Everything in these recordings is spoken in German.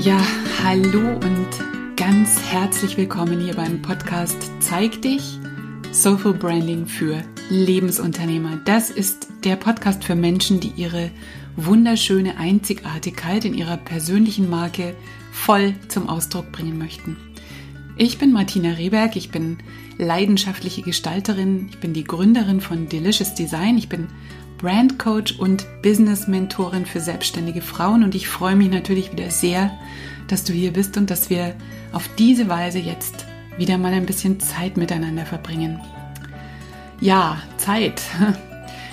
Ja, hallo und ganz herzlich willkommen hier beim Podcast Zeig dich, Social Branding für Lebensunternehmer. Das ist der Podcast für Menschen, die ihre wunderschöne Einzigartigkeit in ihrer persönlichen Marke voll zum Ausdruck bringen möchten. Ich bin Martina Rehberg, ich bin leidenschaftliche Gestalterin, ich bin die Gründerin von Delicious Design, ich bin Brand Coach und Business Mentorin für selbstständige Frauen und ich freue mich natürlich wieder sehr, dass du hier bist und dass wir auf diese Weise jetzt wieder mal ein bisschen Zeit miteinander verbringen. Ja, Zeit.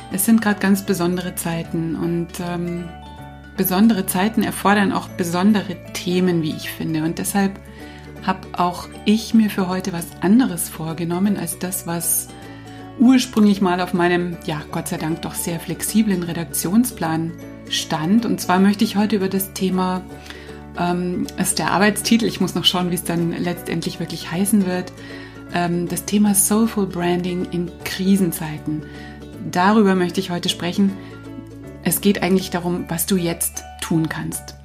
Es sind gerade ganz besondere Zeiten und ähm, besondere Zeiten erfordern auch besondere Themen, wie ich finde. Und deshalb habe auch ich mir für heute was anderes vorgenommen als das, was ursprünglich mal auf meinem, ja, Gott sei Dank doch sehr flexiblen Redaktionsplan stand. Und zwar möchte ich heute über das Thema, ähm, ist der Arbeitstitel, ich muss noch schauen, wie es dann letztendlich wirklich heißen wird, ähm, das Thema Soulful Branding in Krisenzeiten. Darüber möchte ich heute sprechen. Es geht eigentlich darum, was du jetzt tun kannst.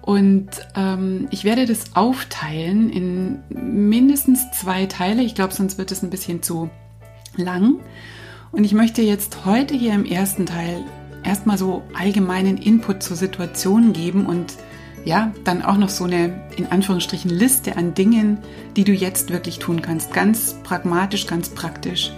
Und ähm, ich werde das aufteilen in mindestens zwei Teile. Ich glaube, sonst wird es ein bisschen zu lang. Und ich möchte jetzt heute hier im ersten Teil erstmal so allgemeinen Input zur Situation geben und ja, dann auch noch so eine in Anführungsstrichen Liste an Dingen, die du jetzt wirklich tun kannst. Ganz pragmatisch, ganz praktisch.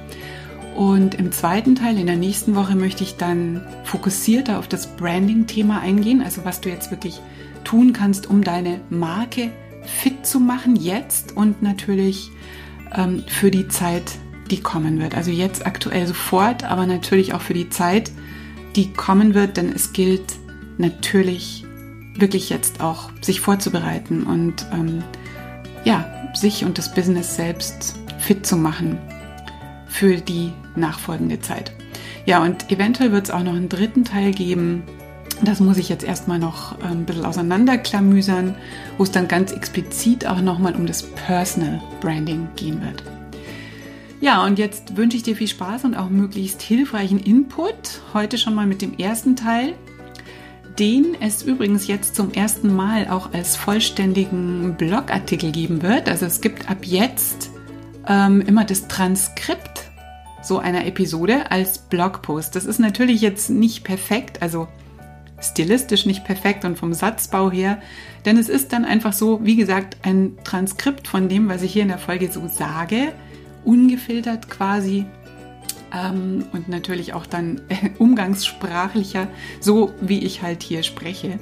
Und im zweiten Teil, in der nächsten Woche, möchte ich dann fokussierter auf das Branding-Thema eingehen, also was du jetzt wirklich tun kannst, um deine Marke fit zu machen, jetzt und natürlich ähm, für die Zeit die kommen wird. Also jetzt aktuell sofort, aber natürlich auch für die Zeit, die kommen wird, denn es gilt natürlich wirklich jetzt auch, sich vorzubereiten und ähm, ja, sich und das Business selbst fit zu machen für die nachfolgende Zeit. Ja, und eventuell wird es auch noch einen dritten Teil geben. Das muss ich jetzt erstmal noch ähm, ein bisschen auseinanderklamüsern, wo es dann ganz explizit auch nochmal um das Personal Branding gehen wird. Ja, und jetzt wünsche ich dir viel Spaß und auch möglichst hilfreichen Input. Heute schon mal mit dem ersten Teil, den es übrigens jetzt zum ersten Mal auch als vollständigen Blogartikel geben wird. Also es gibt ab jetzt ähm, immer das Transkript so einer Episode als Blogpost. Das ist natürlich jetzt nicht perfekt, also stilistisch nicht perfekt und vom Satzbau her, denn es ist dann einfach so, wie gesagt, ein Transkript von dem, was ich hier in der Folge so sage ungefiltert quasi ähm, und natürlich auch dann äh, umgangssprachlicher, so wie ich halt hier spreche.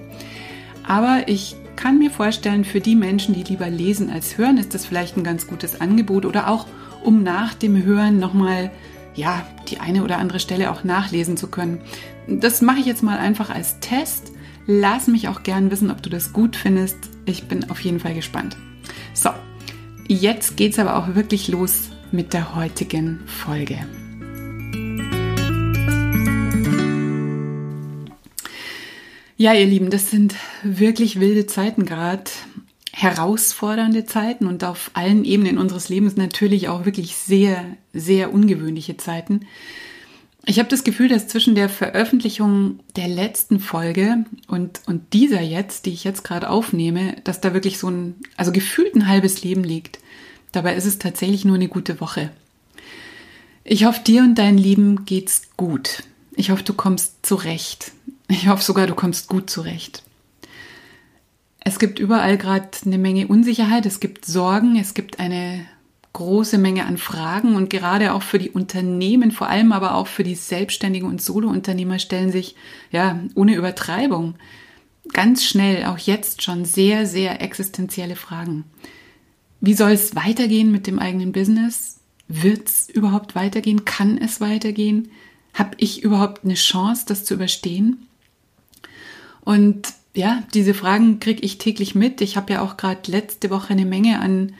Aber ich kann mir vorstellen, für die Menschen, die lieber lesen als hören, ist das vielleicht ein ganz gutes Angebot oder auch um nach dem Hören nochmal ja, die eine oder andere Stelle auch nachlesen zu können. Das mache ich jetzt mal einfach als Test. Lass mich auch gern wissen, ob du das gut findest. Ich bin auf jeden Fall gespannt. So, jetzt geht's aber auch wirklich los mit der heutigen Folge. Ja, ihr Lieben, das sind wirklich wilde Zeiten gerade, herausfordernde Zeiten und auf allen Ebenen unseres Lebens natürlich auch wirklich sehr, sehr ungewöhnliche Zeiten. Ich habe das Gefühl, dass zwischen der Veröffentlichung der letzten Folge und, und dieser jetzt, die ich jetzt gerade aufnehme, dass da wirklich so ein, also gefühlt ein halbes Leben liegt. Dabei ist es tatsächlich nur eine gute Woche. Ich hoffe, dir und deinen Lieben geht's gut. Ich hoffe, du kommst zurecht. Ich hoffe sogar, du kommst gut zurecht. Es gibt überall gerade eine Menge Unsicherheit, es gibt Sorgen, es gibt eine große Menge an Fragen und gerade auch für die Unternehmen, vor allem aber auch für die Selbstständigen und Solounternehmer stellen sich, ja, ohne Übertreibung, ganz schnell, auch jetzt schon sehr, sehr existenzielle Fragen. Wie soll es weitergehen mit dem eigenen Business? Wird es überhaupt weitergehen? Kann es weitergehen? Habe ich überhaupt eine Chance, das zu überstehen? Und ja, diese Fragen kriege ich täglich mit. Ich habe ja auch gerade letzte Woche eine Menge an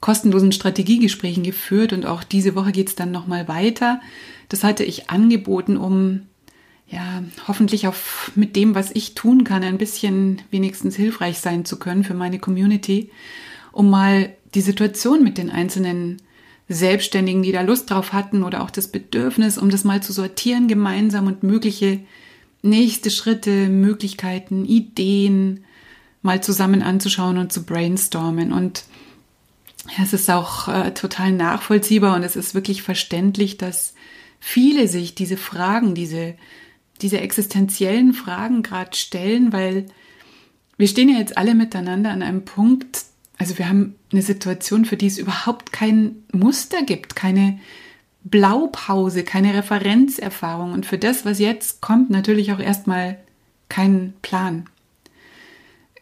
kostenlosen Strategiegesprächen geführt und auch diese Woche geht es dann nochmal weiter. Das hatte ich angeboten, um ja, hoffentlich auch mit dem, was ich tun kann, ein bisschen wenigstens hilfreich sein zu können für meine Community, um mal die Situation mit den einzelnen Selbstständigen, die da Lust drauf hatten oder auch das Bedürfnis, um das mal zu sortieren gemeinsam und mögliche nächste Schritte, Möglichkeiten, Ideen, mal zusammen anzuschauen und zu brainstormen. Und es ist auch äh, total nachvollziehbar und es ist wirklich verständlich, dass viele sich diese Fragen, diese, diese existenziellen Fragen gerade stellen, weil wir stehen ja jetzt alle miteinander an einem Punkt, also wir haben eine Situation, für die es überhaupt kein Muster gibt, keine Blaupause, keine Referenzerfahrung und für das, was jetzt kommt, natürlich auch erstmal keinen Plan.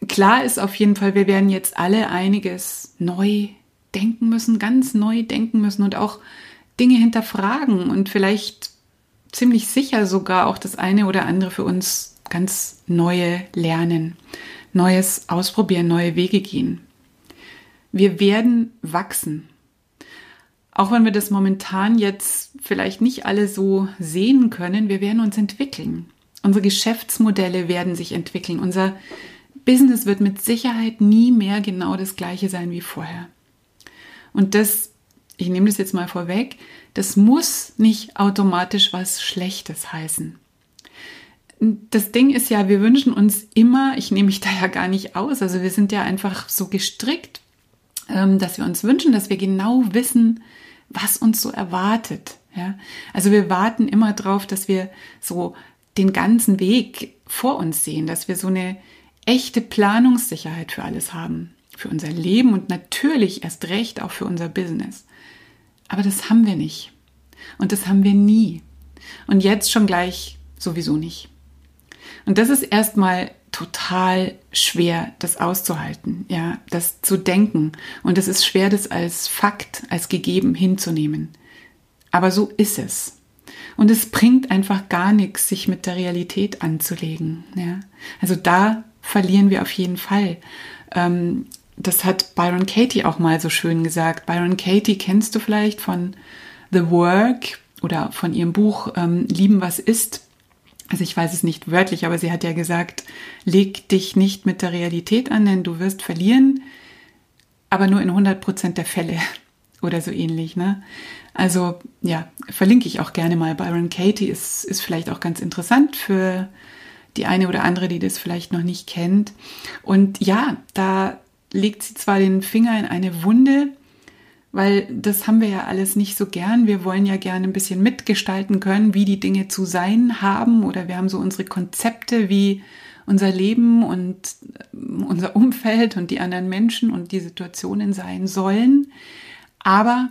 Klar ist auf jeden Fall, wir werden jetzt alle einiges neu denken müssen, ganz neu denken müssen und auch Dinge hinterfragen und vielleicht ziemlich sicher sogar auch das eine oder andere für uns ganz neue lernen, Neues ausprobieren, neue Wege gehen. Wir werden wachsen. Auch wenn wir das momentan jetzt vielleicht nicht alle so sehen können, wir werden uns entwickeln. Unsere Geschäftsmodelle werden sich entwickeln. Unser Business wird mit Sicherheit nie mehr genau das gleiche sein wie vorher. Und das, ich nehme das jetzt mal vorweg, das muss nicht automatisch was Schlechtes heißen. Das Ding ist ja, wir wünschen uns immer, ich nehme mich da ja gar nicht aus, also wir sind ja einfach so gestrickt, dass wir uns wünschen, dass wir genau wissen, was uns so erwartet. Ja? Also wir warten immer darauf, dass wir so den ganzen Weg vor uns sehen, dass wir so eine echte Planungssicherheit für alles haben, für unser Leben und natürlich erst recht auch für unser Business. Aber das haben wir nicht. Und das haben wir nie. Und jetzt schon gleich sowieso nicht. Und das ist erstmal total schwer, das auszuhalten, ja, das zu denken. Und es ist schwer, das als Fakt, als gegeben hinzunehmen. Aber so ist es. Und es bringt einfach gar nichts, sich mit der Realität anzulegen. Ja. Also da verlieren wir auf jeden Fall. Ähm, das hat Byron Katie auch mal so schön gesagt. Byron Katie kennst du vielleicht von The Work oder von ihrem Buch ähm, Lieben, was ist. Also ich weiß es nicht wörtlich, aber sie hat ja gesagt, leg dich nicht mit der Realität an, denn du wirst verlieren, aber nur in 100 Prozent der Fälle oder so ähnlich. Ne? Also ja, verlinke ich auch gerne mal. Byron Katie ist, ist vielleicht auch ganz interessant für die eine oder andere, die das vielleicht noch nicht kennt. Und ja, da legt sie zwar den Finger in eine Wunde, weil das haben wir ja alles nicht so gern. Wir wollen ja gerne ein bisschen mitgestalten können, wie die Dinge zu sein haben oder wir haben so unsere Konzepte, wie unser Leben und äh, unser Umfeld und die anderen Menschen und die Situationen sein sollen. Aber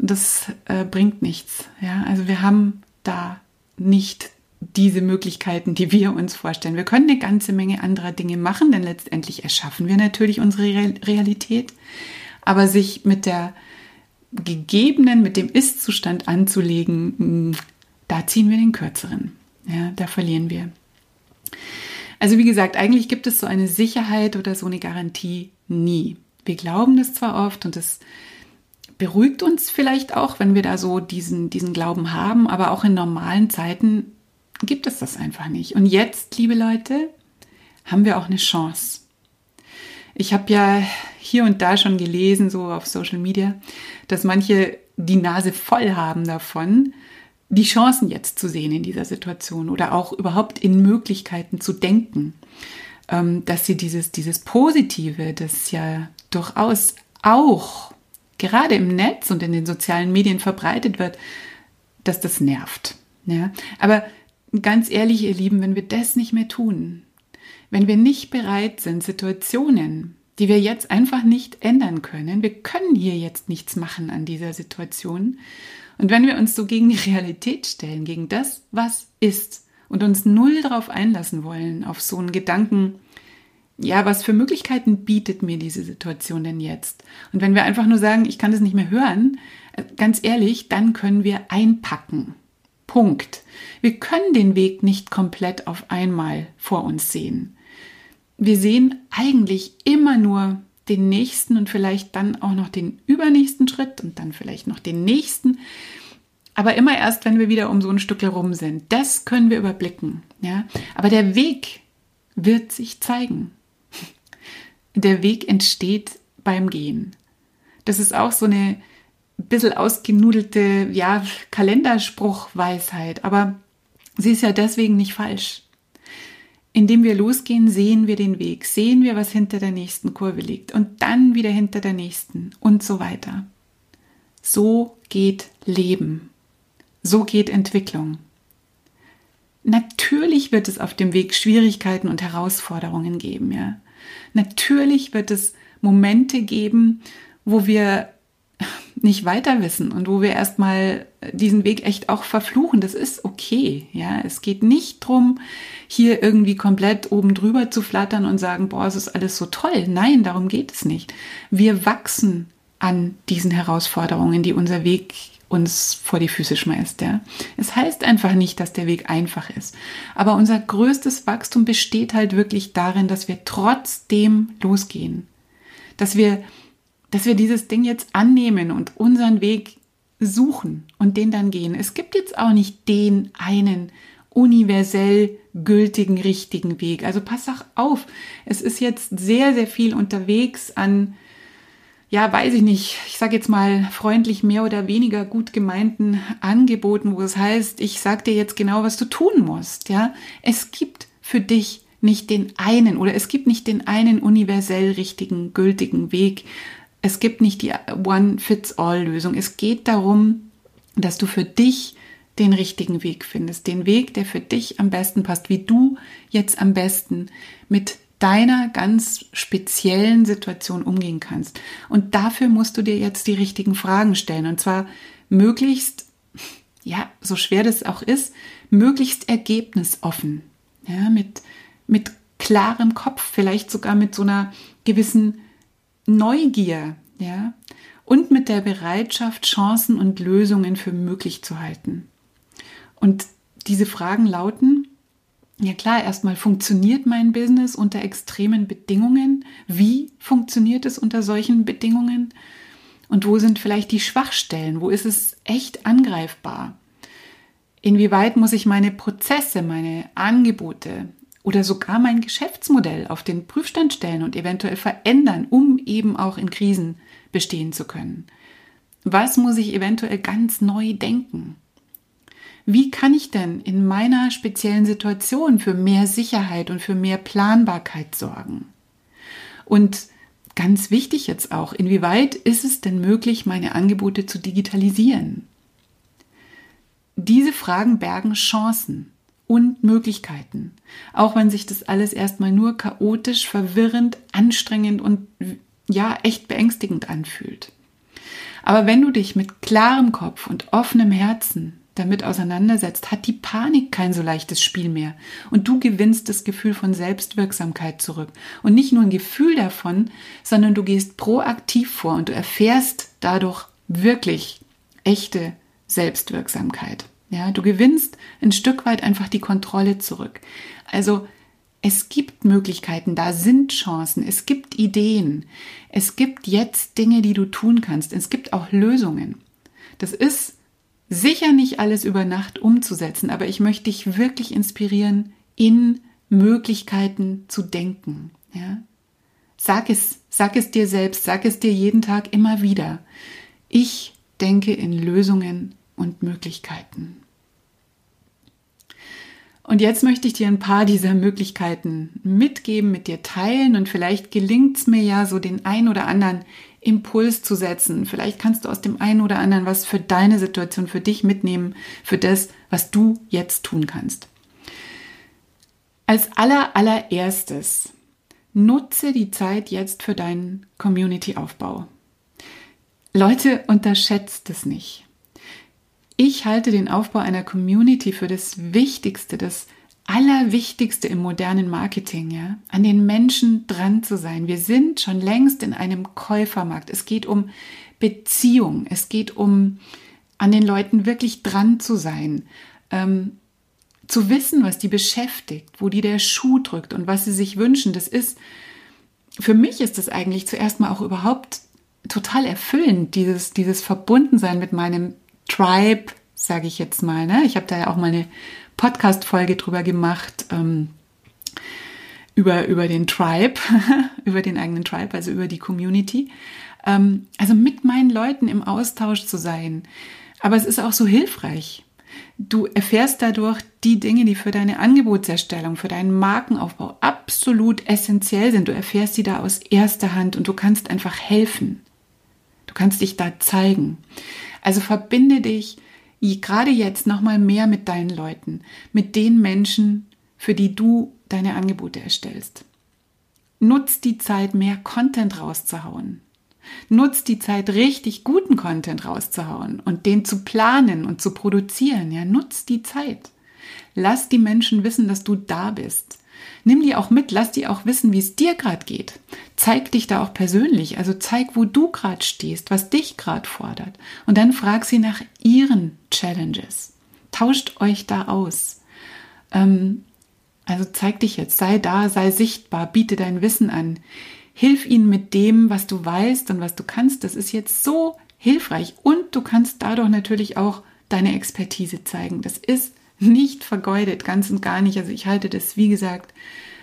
das äh, bringt nichts. Ja, also wir haben da nicht diese Möglichkeiten, die wir uns vorstellen. Wir können eine ganze Menge anderer Dinge machen, denn letztendlich erschaffen wir natürlich unsere Realität. Aber sich mit der gegebenen, mit dem Ist-Zustand anzulegen, hm, da ziehen wir den kürzeren. Ja, da verlieren wir. Also wie gesagt, eigentlich gibt es so eine Sicherheit oder so eine Garantie nie. Wir glauben das zwar oft und das beruhigt uns vielleicht auch, wenn wir da so diesen, diesen Glauben haben, aber auch in normalen Zeiten gibt es das einfach nicht. Und jetzt, liebe Leute, haben wir auch eine Chance. Ich habe ja hier und da schon gelesen, so auf Social Media, dass manche die Nase voll haben davon, die Chancen jetzt zu sehen in dieser Situation oder auch überhaupt in Möglichkeiten zu denken, ähm, dass sie dieses, dieses Positive, das ja durchaus auch gerade im Netz und in den sozialen Medien verbreitet wird, dass das nervt. Ja? Aber ganz ehrlich, ihr Lieben, wenn wir das nicht mehr tun, wenn wir nicht bereit sind, Situationen, die wir jetzt einfach nicht ändern können, wir können hier jetzt nichts machen an dieser Situation, und wenn wir uns so gegen die Realität stellen, gegen das, was ist, und uns null darauf einlassen wollen, auf so einen Gedanken, ja, was für Möglichkeiten bietet mir diese Situation denn jetzt? Und wenn wir einfach nur sagen, ich kann das nicht mehr hören, äh, ganz ehrlich, dann können wir einpacken. Punkt. Wir können den Weg nicht komplett auf einmal vor uns sehen. Wir sehen eigentlich immer nur den nächsten und vielleicht dann auch noch den übernächsten Schritt und dann vielleicht noch den nächsten. Aber immer erst, wenn wir wieder um so ein Stück herum sind. Das können wir überblicken. Ja? Aber der Weg wird sich zeigen. Der Weg entsteht beim Gehen. Das ist auch so eine bisschen ausgenudelte, ja, Kalenderspruchweisheit, aber sie ist ja deswegen nicht falsch. Indem wir losgehen, sehen wir den Weg, sehen wir, was hinter der nächsten Kurve liegt und dann wieder hinter der nächsten und so weiter. So geht Leben. So geht Entwicklung. Natürlich wird es auf dem Weg Schwierigkeiten und Herausforderungen geben, ja. Natürlich wird es Momente geben, wo wir nicht weiter wissen und wo wir erstmal diesen Weg echt auch verfluchen. Das ist okay, ja. Es geht nicht drum, hier irgendwie komplett oben drüber zu flattern und sagen, boah, es ist alles so toll. Nein, darum geht es nicht. Wir wachsen an diesen Herausforderungen, die unser Weg uns vor die Füße schmeißt. Ja. Es heißt einfach nicht, dass der Weg einfach ist. Aber unser größtes Wachstum besteht halt wirklich darin, dass wir trotzdem losgehen. Dass wir, dass wir dieses Ding jetzt annehmen und unseren Weg suchen und den dann gehen. Es gibt jetzt auch nicht den einen universell gültigen, richtigen Weg. Also pass auch auf. Es ist jetzt sehr, sehr viel unterwegs an ja, weiß ich nicht, ich sage jetzt mal freundlich mehr oder weniger gut gemeinten Angeboten, wo es heißt, ich sage dir jetzt genau, was du tun musst. Ja, es gibt für dich nicht den einen oder es gibt nicht den einen universell richtigen, gültigen Weg. Es gibt nicht die One-Fits-All-Lösung. Es geht darum, dass du für dich den richtigen Weg findest, den Weg, der für dich am besten passt, wie du jetzt am besten mit deiner ganz speziellen Situation umgehen kannst. Und dafür musst du dir jetzt die richtigen Fragen stellen. Und zwar möglichst, ja, so schwer das auch ist, möglichst ergebnisoffen. Ja, mit, mit klarem Kopf, vielleicht sogar mit so einer gewissen Neugier, ja, und mit der Bereitschaft, Chancen und Lösungen für möglich zu halten. Und diese Fragen lauten, ja klar, erstmal funktioniert mein Business unter extremen Bedingungen. Wie funktioniert es unter solchen Bedingungen? Und wo sind vielleicht die Schwachstellen? Wo ist es echt angreifbar? Inwieweit muss ich meine Prozesse, meine Angebote oder sogar mein Geschäftsmodell auf den Prüfstand stellen und eventuell verändern, um eben auch in Krisen bestehen zu können? Was muss ich eventuell ganz neu denken? wie kann ich denn in meiner speziellen Situation für mehr Sicherheit und für mehr Planbarkeit sorgen? Und ganz wichtig jetzt auch, inwieweit ist es denn möglich, meine Angebote zu digitalisieren? Diese Fragen bergen Chancen und Möglichkeiten, auch wenn sich das alles erstmal nur chaotisch, verwirrend, anstrengend und ja, echt beängstigend anfühlt. Aber wenn du dich mit klarem Kopf und offenem Herzen damit auseinandersetzt, hat die Panik kein so leichtes Spiel mehr. Und du gewinnst das Gefühl von Selbstwirksamkeit zurück. Und nicht nur ein Gefühl davon, sondern du gehst proaktiv vor und du erfährst dadurch wirklich echte Selbstwirksamkeit. Ja, du gewinnst ein Stück weit einfach die Kontrolle zurück. Also, es gibt Möglichkeiten, da sind Chancen, es gibt Ideen, es gibt jetzt Dinge, die du tun kannst, es gibt auch Lösungen. Das ist sicher nicht alles über Nacht umzusetzen, aber ich möchte dich wirklich inspirieren, in Möglichkeiten zu denken. Ja? Sag es, sag es dir selbst, sag es dir jeden Tag immer wieder. Ich denke in Lösungen und Möglichkeiten. Und jetzt möchte ich dir ein paar dieser Möglichkeiten mitgeben, mit dir teilen und vielleicht gelingt es mir ja so den ein oder anderen Impuls zu setzen. Vielleicht kannst du aus dem einen oder anderen was für deine Situation, für dich mitnehmen, für das, was du jetzt tun kannst. Als aller, allererstes nutze die Zeit jetzt für deinen Community-Aufbau. Leute, unterschätzt es nicht. Ich halte den Aufbau einer Community für das Wichtigste, das Allerwichtigste im modernen Marketing, ja, an den Menschen dran zu sein. Wir sind schon längst in einem Käufermarkt. Es geht um Beziehung. Es geht um an den Leuten wirklich dran zu sein. Ähm, zu wissen, was die beschäftigt, wo die der Schuh drückt und was sie sich wünschen. Das ist, für mich ist das eigentlich zuerst mal auch überhaupt total erfüllend, dieses, dieses Verbundensein mit meinem Tribe, sage ich jetzt mal. Ne? Ich habe da ja auch mal eine Podcast-Folge drüber gemacht, ähm, über, über den Tribe, über den eigenen Tribe, also über die Community. Ähm, also mit meinen Leuten im Austausch zu sein. Aber es ist auch so hilfreich. Du erfährst dadurch die Dinge, die für deine Angebotserstellung, für deinen Markenaufbau absolut essentiell sind. Du erfährst sie da aus erster Hand und du kannst einfach helfen. Du kannst dich da zeigen. Also verbinde dich gerade jetzt nochmal mehr mit deinen Leuten, mit den Menschen, für die du deine Angebote erstellst. Nutz die Zeit, mehr Content rauszuhauen. Nutz die Zeit, richtig guten Content rauszuhauen und den zu planen und zu produzieren. Ja, nutz die Zeit. Lass die Menschen wissen, dass du da bist. Nimm die auch mit, lass die auch wissen, wie es dir gerade geht. Zeig dich da auch persönlich, also zeig, wo du gerade stehst, was dich gerade fordert. Und dann frag sie nach ihren Challenges. Tauscht euch da aus. Ähm, also zeig dich jetzt, sei da, sei sichtbar, biete dein Wissen an. Hilf ihnen mit dem, was du weißt und was du kannst. Das ist jetzt so hilfreich. Und du kannst dadurch natürlich auch deine Expertise zeigen. Das ist nicht vergeudet, ganz und gar nicht. Also ich halte das, wie gesagt,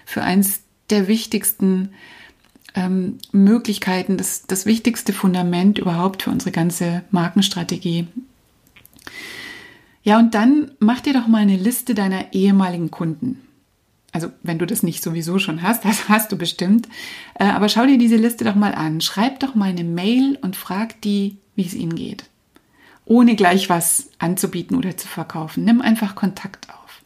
für eins der wichtigsten ähm, Möglichkeiten, das, das wichtigste Fundament überhaupt für unsere ganze Markenstrategie. Ja, und dann mach dir doch mal eine Liste deiner ehemaligen Kunden. Also wenn du das nicht sowieso schon hast, das hast du bestimmt. Äh, aber schau dir diese Liste doch mal an. Schreib doch mal eine Mail und frag die, wie es ihnen geht ohne gleich was anzubieten oder zu verkaufen. Nimm einfach Kontakt auf.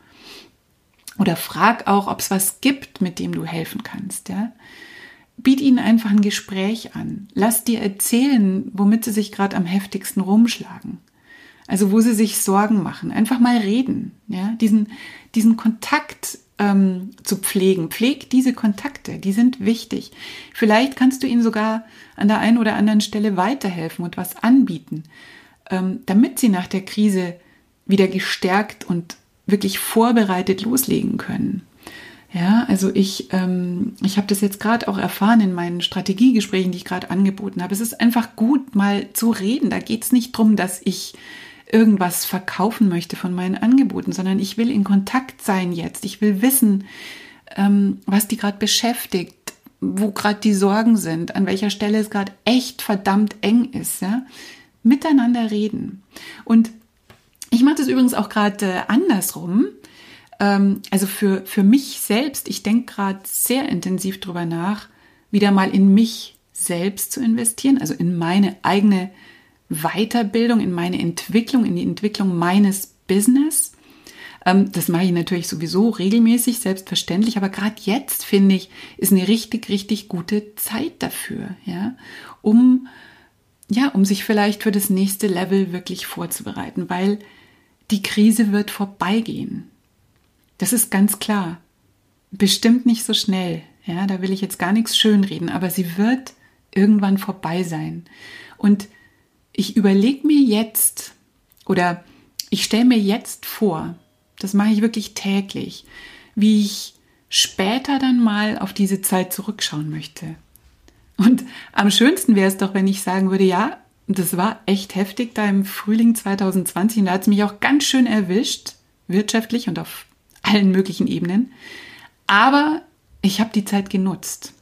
Oder frag auch, ob es was gibt, mit dem du helfen kannst. Ja? Biet ihnen einfach ein Gespräch an. Lass dir erzählen, womit sie sich gerade am heftigsten rumschlagen. Also wo sie sich Sorgen machen. Einfach mal reden. Ja? Diesen, diesen Kontakt ähm, zu pflegen. Pfleg diese Kontakte, die sind wichtig. Vielleicht kannst du ihnen sogar an der einen oder anderen Stelle weiterhelfen und was anbieten damit sie nach der Krise wieder gestärkt und wirklich vorbereitet loslegen können. Ja, also ich, ähm, ich habe das jetzt gerade auch erfahren in meinen Strategiegesprächen, die ich gerade angeboten habe. Es ist einfach gut, mal zu reden. Da geht es nicht darum, dass ich irgendwas verkaufen möchte von meinen Angeboten, sondern ich will in Kontakt sein jetzt. Ich will wissen, ähm, was die gerade beschäftigt, wo gerade die Sorgen sind, an welcher Stelle es gerade echt verdammt eng ist. Ja? Miteinander reden. Und ich mache das übrigens auch gerade äh, andersrum. Ähm, also für, für mich selbst, ich denke gerade sehr intensiv drüber nach, wieder mal in mich selbst zu investieren, also in meine eigene Weiterbildung, in meine Entwicklung, in die Entwicklung meines Business. Ähm, das mache ich natürlich sowieso regelmäßig, selbstverständlich, aber gerade jetzt finde ich, ist eine richtig, richtig gute Zeit dafür, ja, um ja, um sich vielleicht für das nächste Level wirklich vorzubereiten, weil die Krise wird vorbeigehen. Das ist ganz klar. Bestimmt nicht so schnell. Ja, da will ich jetzt gar nichts schönreden, aber sie wird irgendwann vorbei sein. Und ich überlege mir jetzt oder ich stelle mir jetzt vor, das mache ich wirklich täglich, wie ich später dann mal auf diese Zeit zurückschauen möchte. Und am schönsten wäre es doch, wenn ich sagen würde, ja, das war echt heftig da im Frühling 2020 und da hat es mich auch ganz schön erwischt, wirtschaftlich und auf allen möglichen Ebenen. Aber ich habe die Zeit genutzt.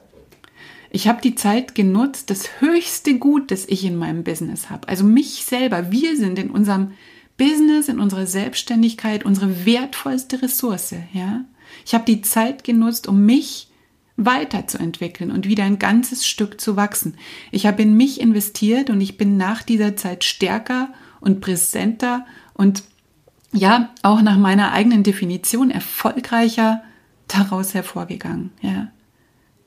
Ich habe die Zeit genutzt, das höchste Gut, das ich in meinem Business habe. Also mich selber. Wir sind in unserem Business, in unserer Selbstständigkeit unsere wertvollste Ressource. Ja? Ich habe die Zeit genutzt, um mich weiterzuentwickeln und wieder ein ganzes Stück zu wachsen. Ich habe in mich investiert und ich bin nach dieser Zeit stärker und präsenter und ja, auch nach meiner eigenen Definition erfolgreicher daraus hervorgegangen. Ja.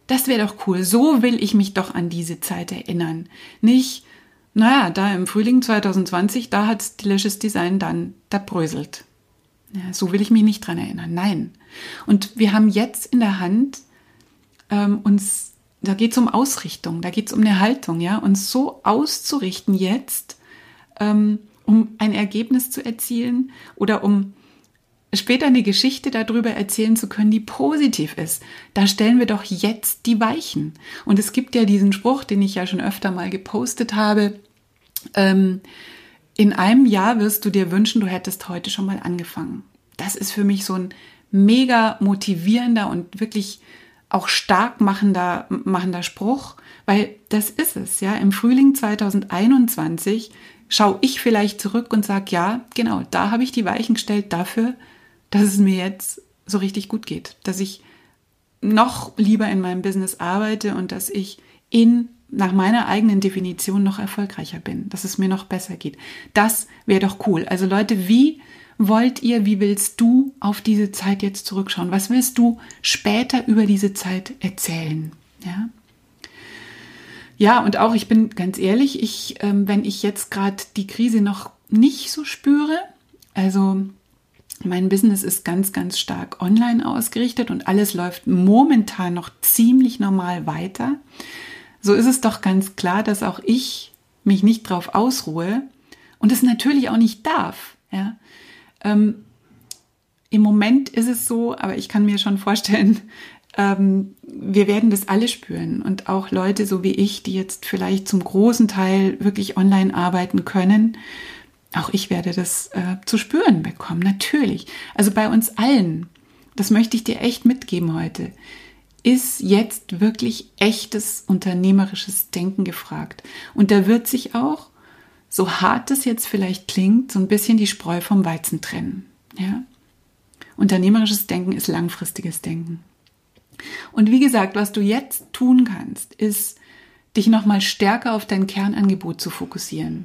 Das wäre doch cool. So will ich mich doch an diese Zeit erinnern. Nicht, naja, da im Frühling 2020, da hat Delicious Design dann da bröselt. Ja, so will ich mich nicht dran erinnern. Nein. Und wir haben jetzt in der Hand, ähm, uns, da geht es um Ausrichtung, da geht es um eine Haltung, ja, uns so auszurichten jetzt, ähm, um ein Ergebnis zu erzielen oder um später eine Geschichte darüber erzählen zu können, die positiv ist. Da stellen wir doch jetzt die Weichen. Und es gibt ja diesen Spruch, den ich ja schon öfter mal gepostet habe. Ähm, in einem Jahr wirst du dir wünschen, du hättest heute schon mal angefangen. Das ist für mich so ein mega motivierender und wirklich auch stark machender, machender Spruch, weil das ist es, ja. Im Frühling 2021 schaue ich vielleicht zurück und sage, ja, genau, da habe ich die Weichen gestellt dafür, dass es mir jetzt so richtig gut geht, dass ich noch lieber in meinem Business arbeite und dass ich in nach meiner eigenen Definition noch erfolgreicher bin, dass es mir noch besser geht. Das wäre doch cool. Also Leute, wie wollt ihr, wie willst du auf diese Zeit jetzt zurückschauen? Was willst du später über diese Zeit erzählen? Ja. Ja, und auch ich bin ganz ehrlich, ich, ähm, wenn ich jetzt gerade die Krise noch nicht so spüre, also mein Business ist ganz, ganz stark online ausgerichtet und alles läuft momentan noch ziemlich normal weiter. So ist es doch ganz klar, dass auch ich mich nicht drauf ausruhe und es natürlich auch nicht darf. Ja? Ähm, Im Moment ist es so, aber ich kann mir schon vorstellen, ähm, wir werden das alle spüren und auch Leute so wie ich, die jetzt vielleicht zum großen Teil wirklich online arbeiten können, auch ich werde das äh, zu spüren bekommen, natürlich. Also bei uns allen, das möchte ich dir echt mitgeben heute, ist jetzt wirklich echtes unternehmerisches Denken gefragt. Und da wird sich auch, so hart es jetzt vielleicht klingt, so ein bisschen die Spreu vom Weizen trennen. Ja? Unternehmerisches Denken ist langfristiges Denken. Und wie gesagt, was du jetzt tun kannst, ist, dich nochmal stärker auf dein Kernangebot zu fokussieren.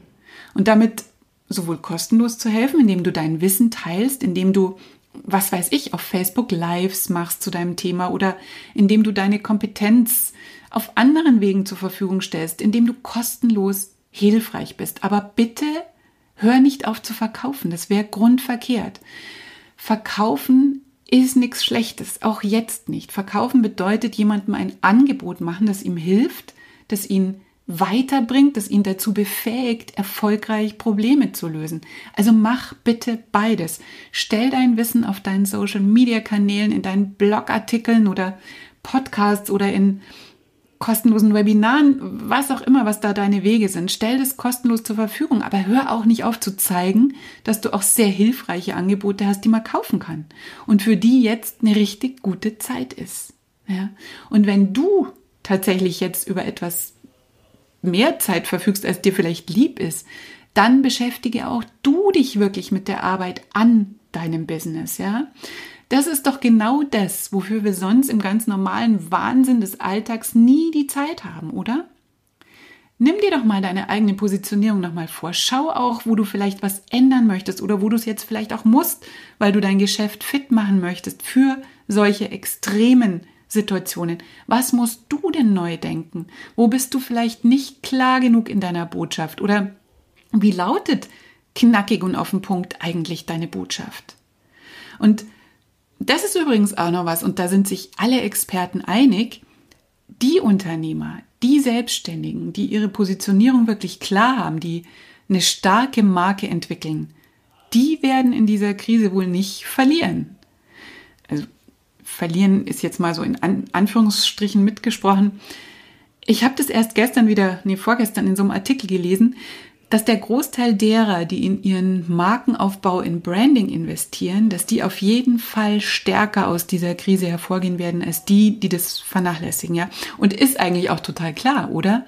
Und damit sowohl kostenlos zu helfen, indem du dein Wissen teilst, indem du, was weiß ich, auf Facebook Lives machst zu deinem Thema oder indem du deine Kompetenz auf anderen Wegen zur Verfügung stellst, indem du kostenlos hilfreich bist. Aber bitte hör nicht auf zu verkaufen. Das wäre grundverkehrt. Verkaufen ist nichts Schlechtes, auch jetzt nicht. Verkaufen bedeutet jemandem ein Angebot machen, das ihm hilft, das ihn weiterbringt, das ihn dazu befähigt, erfolgreich Probleme zu lösen. Also mach bitte beides. Stell dein Wissen auf deinen Social-Media-Kanälen, in deinen Blogartikeln oder Podcasts oder in kostenlosen Webinaren, was auch immer, was da deine Wege sind. Stell das kostenlos zur Verfügung, aber hör auch nicht auf zu zeigen, dass du auch sehr hilfreiche Angebote hast, die man kaufen kann und für die jetzt eine richtig gute Zeit ist. Ja? Und wenn du tatsächlich jetzt über etwas mehr Zeit verfügst, als dir vielleicht lieb ist, dann beschäftige auch du dich wirklich mit der Arbeit an deinem Business, ja? Das ist doch genau das, wofür wir sonst im ganz normalen Wahnsinn des Alltags nie die Zeit haben, oder? Nimm dir doch mal deine eigene Positionierung nochmal vor. Schau auch, wo du vielleicht was ändern möchtest oder wo du es jetzt vielleicht auch musst, weil du dein Geschäft fit machen möchtest für solche extremen Situationen. Was musst du denn neu denken? Wo bist du vielleicht nicht klar genug in deiner Botschaft? Oder wie lautet knackig und auf den Punkt eigentlich deine Botschaft? Und das ist übrigens auch noch was, und da sind sich alle Experten einig, die Unternehmer, die Selbstständigen, die ihre Positionierung wirklich klar haben, die eine starke Marke entwickeln, die werden in dieser Krise wohl nicht verlieren. Also verlieren ist jetzt mal so in Anführungsstrichen mitgesprochen. Ich habe das erst gestern wieder, nee, vorgestern in so einem Artikel gelesen, dass der Großteil derer, die in ihren Markenaufbau in Branding investieren, dass die auf jeden Fall stärker aus dieser Krise hervorgehen werden als die, die das vernachlässigen, ja. Und ist eigentlich auch total klar, oder?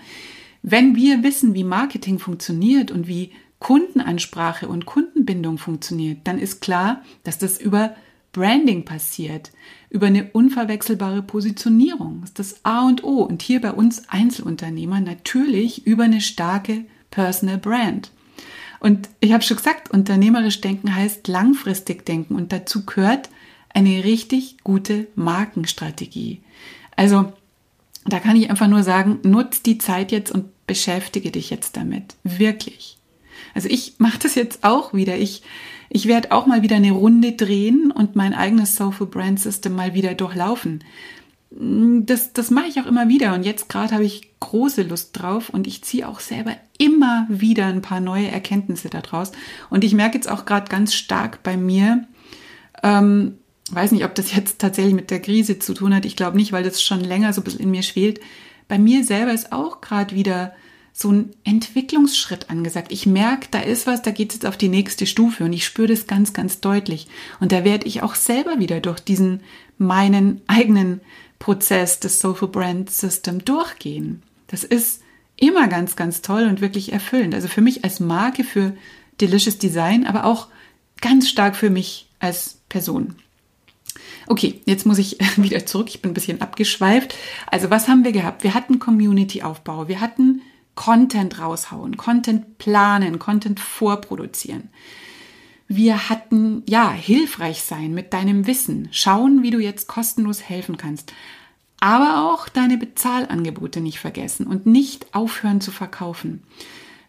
Wenn wir wissen, wie Marketing funktioniert und wie Kundenansprache und Kundenbindung funktioniert, dann ist klar, dass das über Branding passiert, über eine unverwechselbare Positionierung. Das ist das A und O. Und hier bei uns Einzelunternehmer natürlich über eine starke Personal Brand. Und ich habe schon gesagt, unternehmerisch denken heißt langfristig denken und dazu gehört eine richtig gute Markenstrategie. Also da kann ich einfach nur sagen, nutz die Zeit jetzt und beschäftige dich jetzt damit. Wirklich. Also ich mache das jetzt auch wieder. Ich, ich werde auch mal wieder eine Runde drehen und mein eigenes Soulful Brand System mal wieder durchlaufen. Das, das mache ich auch immer wieder und jetzt gerade habe ich große Lust drauf und ich ziehe auch selber immer wieder ein paar neue Erkenntnisse daraus. Und ich merke jetzt auch gerade ganz stark bei mir, ähm, weiß nicht, ob das jetzt tatsächlich mit der Krise zu tun hat. Ich glaube nicht, weil das schon länger so ein bisschen in mir schwelt. Bei mir selber ist auch gerade wieder so ein Entwicklungsschritt angesagt. Ich merke, da ist was, da geht es jetzt auf die nächste Stufe und ich spüre das ganz, ganz deutlich. Und da werde ich auch selber wieder durch diesen meinen eigenen Prozess des Social Brand System durchgehen. Das ist immer ganz, ganz toll und wirklich erfüllend. Also für mich als Marke für Delicious Design, aber auch ganz stark für mich als Person. Okay, jetzt muss ich wieder zurück. Ich bin ein bisschen abgeschweift. Also was haben wir gehabt? Wir hatten Community-Aufbau. Wir hatten Content raushauen, Content planen, Content vorproduzieren. Wir hatten, ja, hilfreich sein mit deinem Wissen, schauen, wie du jetzt kostenlos helfen kannst. Aber auch deine Bezahlangebote nicht vergessen und nicht aufhören zu verkaufen.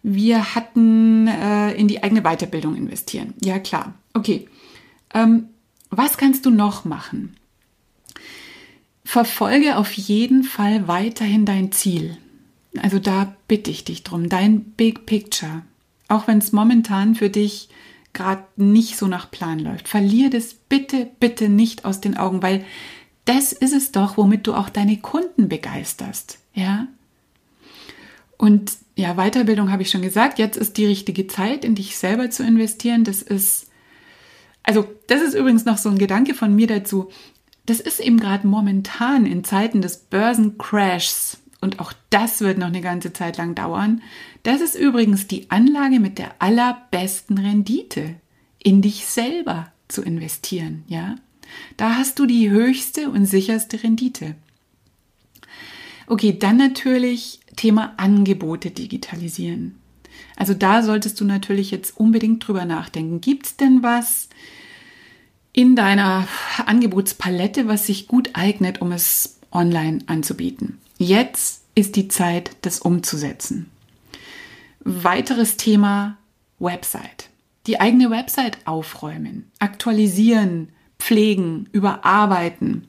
Wir hatten äh, in die eigene Weiterbildung investieren. Ja, klar. Okay. Ähm, was kannst du noch machen? Verfolge auf jeden Fall weiterhin dein Ziel. Also da bitte ich dich drum, dein Big Picture. Auch wenn es momentan für dich gerade nicht so nach Plan läuft. Verlier das bitte, bitte nicht aus den Augen, weil das ist es doch, womit du auch deine Kunden begeisterst. Ja? Und ja, Weiterbildung habe ich schon gesagt. Jetzt ist die richtige Zeit, in dich selber zu investieren. Das ist, also, das ist übrigens noch so ein Gedanke von mir dazu. Das ist eben gerade momentan in Zeiten des Börsencrashs und auch das wird noch eine ganze Zeit lang dauern. Das ist übrigens die Anlage mit der allerbesten Rendite, in dich selber zu investieren, ja? Da hast du die höchste und sicherste Rendite. Okay, dann natürlich Thema Angebote digitalisieren. Also da solltest du natürlich jetzt unbedingt drüber nachdenken. Gibt es denn was in deiner Angebotspalette, was sich gut eignet, um es online anzubieten? Jetzt ist die Zeit, das umzusetzen. Weiteres Thema Website. Die eigene Website aufräumen, aktualisieren, pflegen, überarbeiten.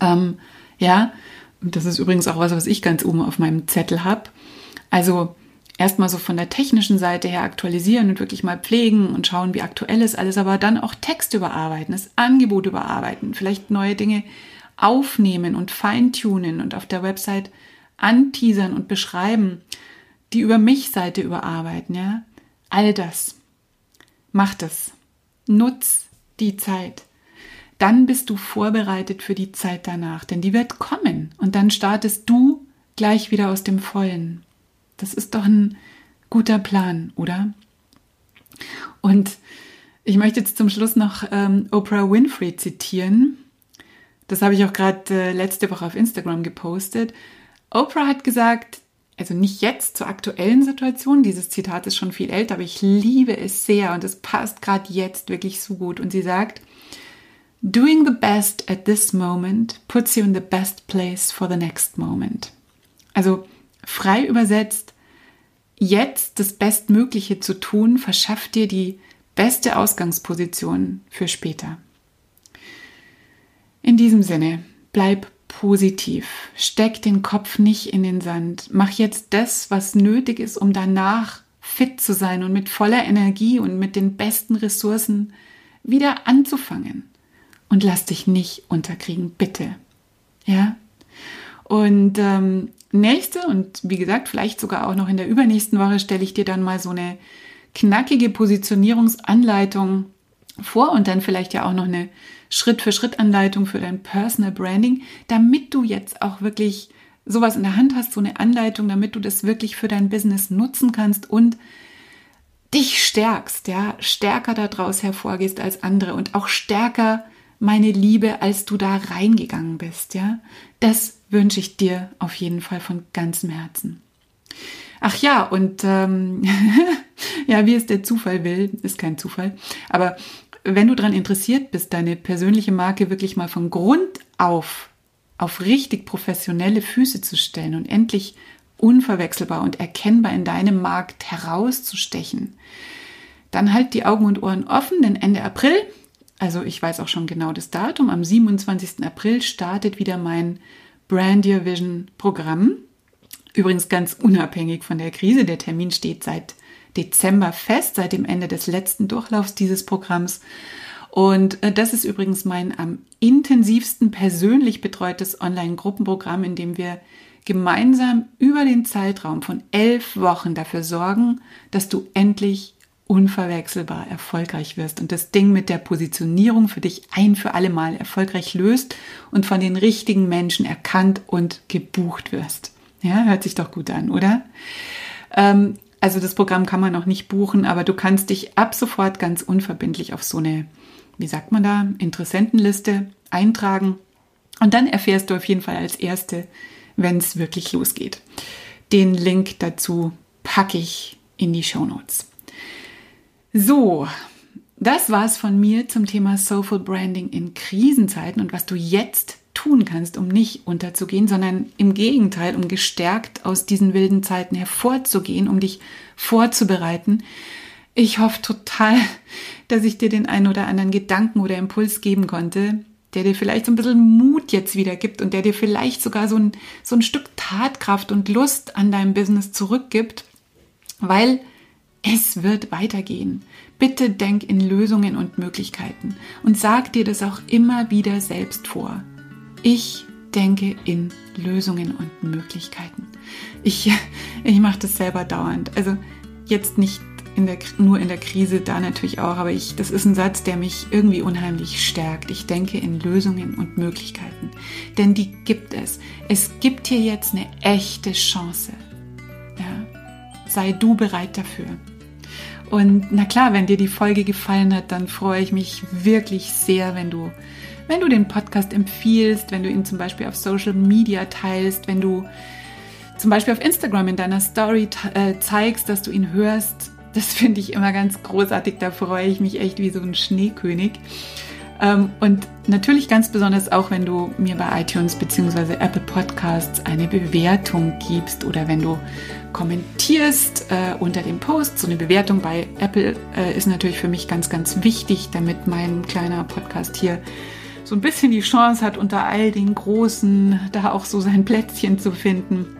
Ähm, ja, und das ist übrigens auch was, was ich ganz oben auf meinem Zettel habe. Also erstmal so von der technischen Seite her aktualisieren und wirklich mal pflegen und schauen, wie aktuell ist alles, aber dann auch Text überarbeiten, das Angebot überarbeiten, vielleicht neue Dinge aufnehmen und feintunen und auf der Website anteasern und beschreiben, die über mich Seite überarbeiten, ja. All das. Mach das. Nutz die Zeit. Dann bist du vorbereitet für die Zeit danach, denn die wird kommen und dann startest du gleich wieder aus dem Vollen. Das ist doch ein guter Plan, oder? Und ich möchte jetzt zum Schluss noch ähm, Oprah Winfrey zitieren. Das habe ich auch gerade äh, letzte Woche auf Instagram gepostet. Oprah hat gesagt, also nicht jetzt zur aktuellen Situation, dieses Zitat ist schon viel älter, aber ich liebe es sehr und es passt gerade jetzt wirklich so gut. Und sie sagt, Doing the best at this moment puts you in the best place for the next moment. Also frei übersetzt, jetzt das Bestmögliche zu tun, verschafft dir die beste Ausgangsposition für später. In diesem Sinne, bleib positiv. Steck den Kopf nicht in den Sand. Mach jetzt das, was nötig ist, um danach fit zu sein und mit voller Energie und mit den besten Ressourcen wieder anzufangen. Und lass dich nicht unterkriegen, bitte. Ja? Und ähm, nächste und wie gesagt, vielleicht sogar auch noch in der übernächsten Woche stelle ich dir dann mal so eine knackige Positionierungsanleitung vor und dann vielleicht ja auch noch eine Schritt-für-Schritt-Anleitung für dein Personal Branding, damit du jetzt auch wirklich sowas in der Hand hast, so eine Anleitung, damit du das wirklich für dein Business nutzen kannst und dich stärkst, ja, stärker daraus hervorgehst als andere und auch stärker meine Liebe, als du da reingegangen bist, ja. Das wünsche ich dir auf jeden Fall von ganzem Herzen. Ach ja, und ähm, ja, wie es der Zufall will, ist kein Zufall, aber wenn du daran interessiert bist, deine persönliche Marke wirklich mal von Grund auf auf richtig professionelle Füße zu stellen und endlich unverwechselbar und erkennbar in deinem Markt herauszustechen, dann halt die Augen und Ohren offen, denn Ende April, also ich weiß auch schon genau das Datum, am 27. April startet wieder mein Brand Your Vision Programm. Übrigens ganz unabhängig von der Krise. Der Termin steht seit Dezember fest, seit dem Ende des letzten Durchlaufs dieses Programms. Und äh, das ist übrigens mein am intensivsten persönlich betreutes Online-Gruppenprogramm, in dem wir gemeinsam über den Zeitraum von elf Wochen dafür sorgen, dass du endlich unverwechselbar erfolgreich wirst und das Ding mit der Positionierung für dich ein für alle Mal erfolgreich löst und von den richtigen Menschen erkannt und gebucht wirst. Ja, hört sich doch gut an, oder? Ähm, also das Programm kann man noch nicht buchen, aber du kannst dich ab sofort ganz unverbindlich auf so eine, wie sagt man da, Interessentenliste eintragen. Und dann erfährst du auf jeden Fall als Erste, wenn es wirklich losgeht. Den Link dazu packe ich in die Show Notes. So, das war's von mir zum Thema Soulful Branding in Krisenzeiten und was du jetzt tun kannst, um nicht unterzugehen, sondern im Gegenteil, um gestärkt aus diesen wilden Zeiten hervorzugehen, um dich vorzubereiten. Ich hoffe total, dass ich dir den einen oder anderen Gedanken oder Impuls geben konnte, der dir vielleicht so ein bisschen Mut jetzt wieder gibt und der dir vielleicht sogar so ein, so ein Stück Tatkraft und Lust an deinem Business zurückgibt, weil es wird weitergehen. Bitte denk in Lösungen und Möglichkeiten und sag dir das auch immer wieder selbst vor. Ich denke in Lösungen und Möglichkeiten. Ich, ich mache das selber dauernd. Also jetzt nicht in der, nur in der Krise, da natürlich auch, aber ich, das ist ein Satz, der mich irgendwie unheimlich stärkt. Ich denke in Lösungen und Möglichkeiten. Denn die gibt es. Es gibt hier jetzt eine echte Chance. Ja. Sei du bereit dafür. Und na klar, wenn dir die Folge gefallen hat, dann freue ich mich wirklich sehr, wenn du, wenn du den Podcast empfiehlst, wenn du ihn zum Beispiel auf Social Media teilst, wenn du zum Beispiel auf Instagram in deiner Story äh, zeigst, dass du ihn hörst. Das finde ich immer ganz großartig. Da freue ich mich echt wie so ein Schneekönig. Ähm, und natürlich ganz besonders auch, wenn du mir bei iTunes bzw. Apple Podcasts eine Bewertung gibst oder wenn du kommentierst äh, unter dem Post. So eine Bewertung bei Apple äh, ist natürlich für mich ganz, ganz wichtig, damit mein kleiner Podcast hier so ein bisschen die Chance hat, unter all den Großen da auch so sein Plätzchen zu finden.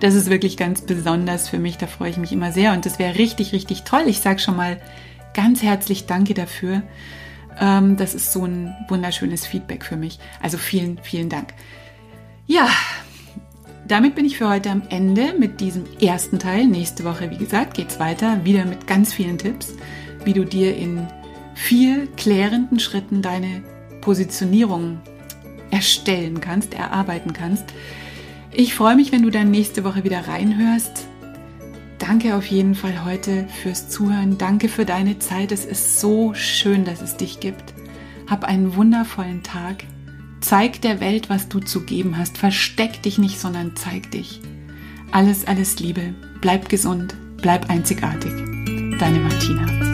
Das ist wirklich ganz besonders für mich, da freue ich mich immer sehr und das wäre richtig, richtig toll. Ich sage schon mal ganz herzlich Danke dafür. Ähm, das ist so ein wunderschönes Feedback für mich. Also vielen, vielen Dank. Ja, damit bin ich für heute am Ende mit diesem ersten Teil. Nächste Woche, wie gesagt, geht es weiter, wieder mit ganz vielen Tipps, wie du dir in vier klärenden Schritten deine Positionierung erstellen kannst, erarbeiten kannst. Ich freue mich, wenn du dann nächste Woche wieder reinhörst. Danke auf jeden Fall heute fürs Zuhören. Danke für deine Zeit. Es ist so schön, dass es dich gibt. Hab einen wundervollen Tag. Zeig der Welt, was du zu geben hast. Versteck dich nicht, sondern zeig dich. Alles, alles Liebe. Bleib gesund. Bleib einzigartig. Deine Martina.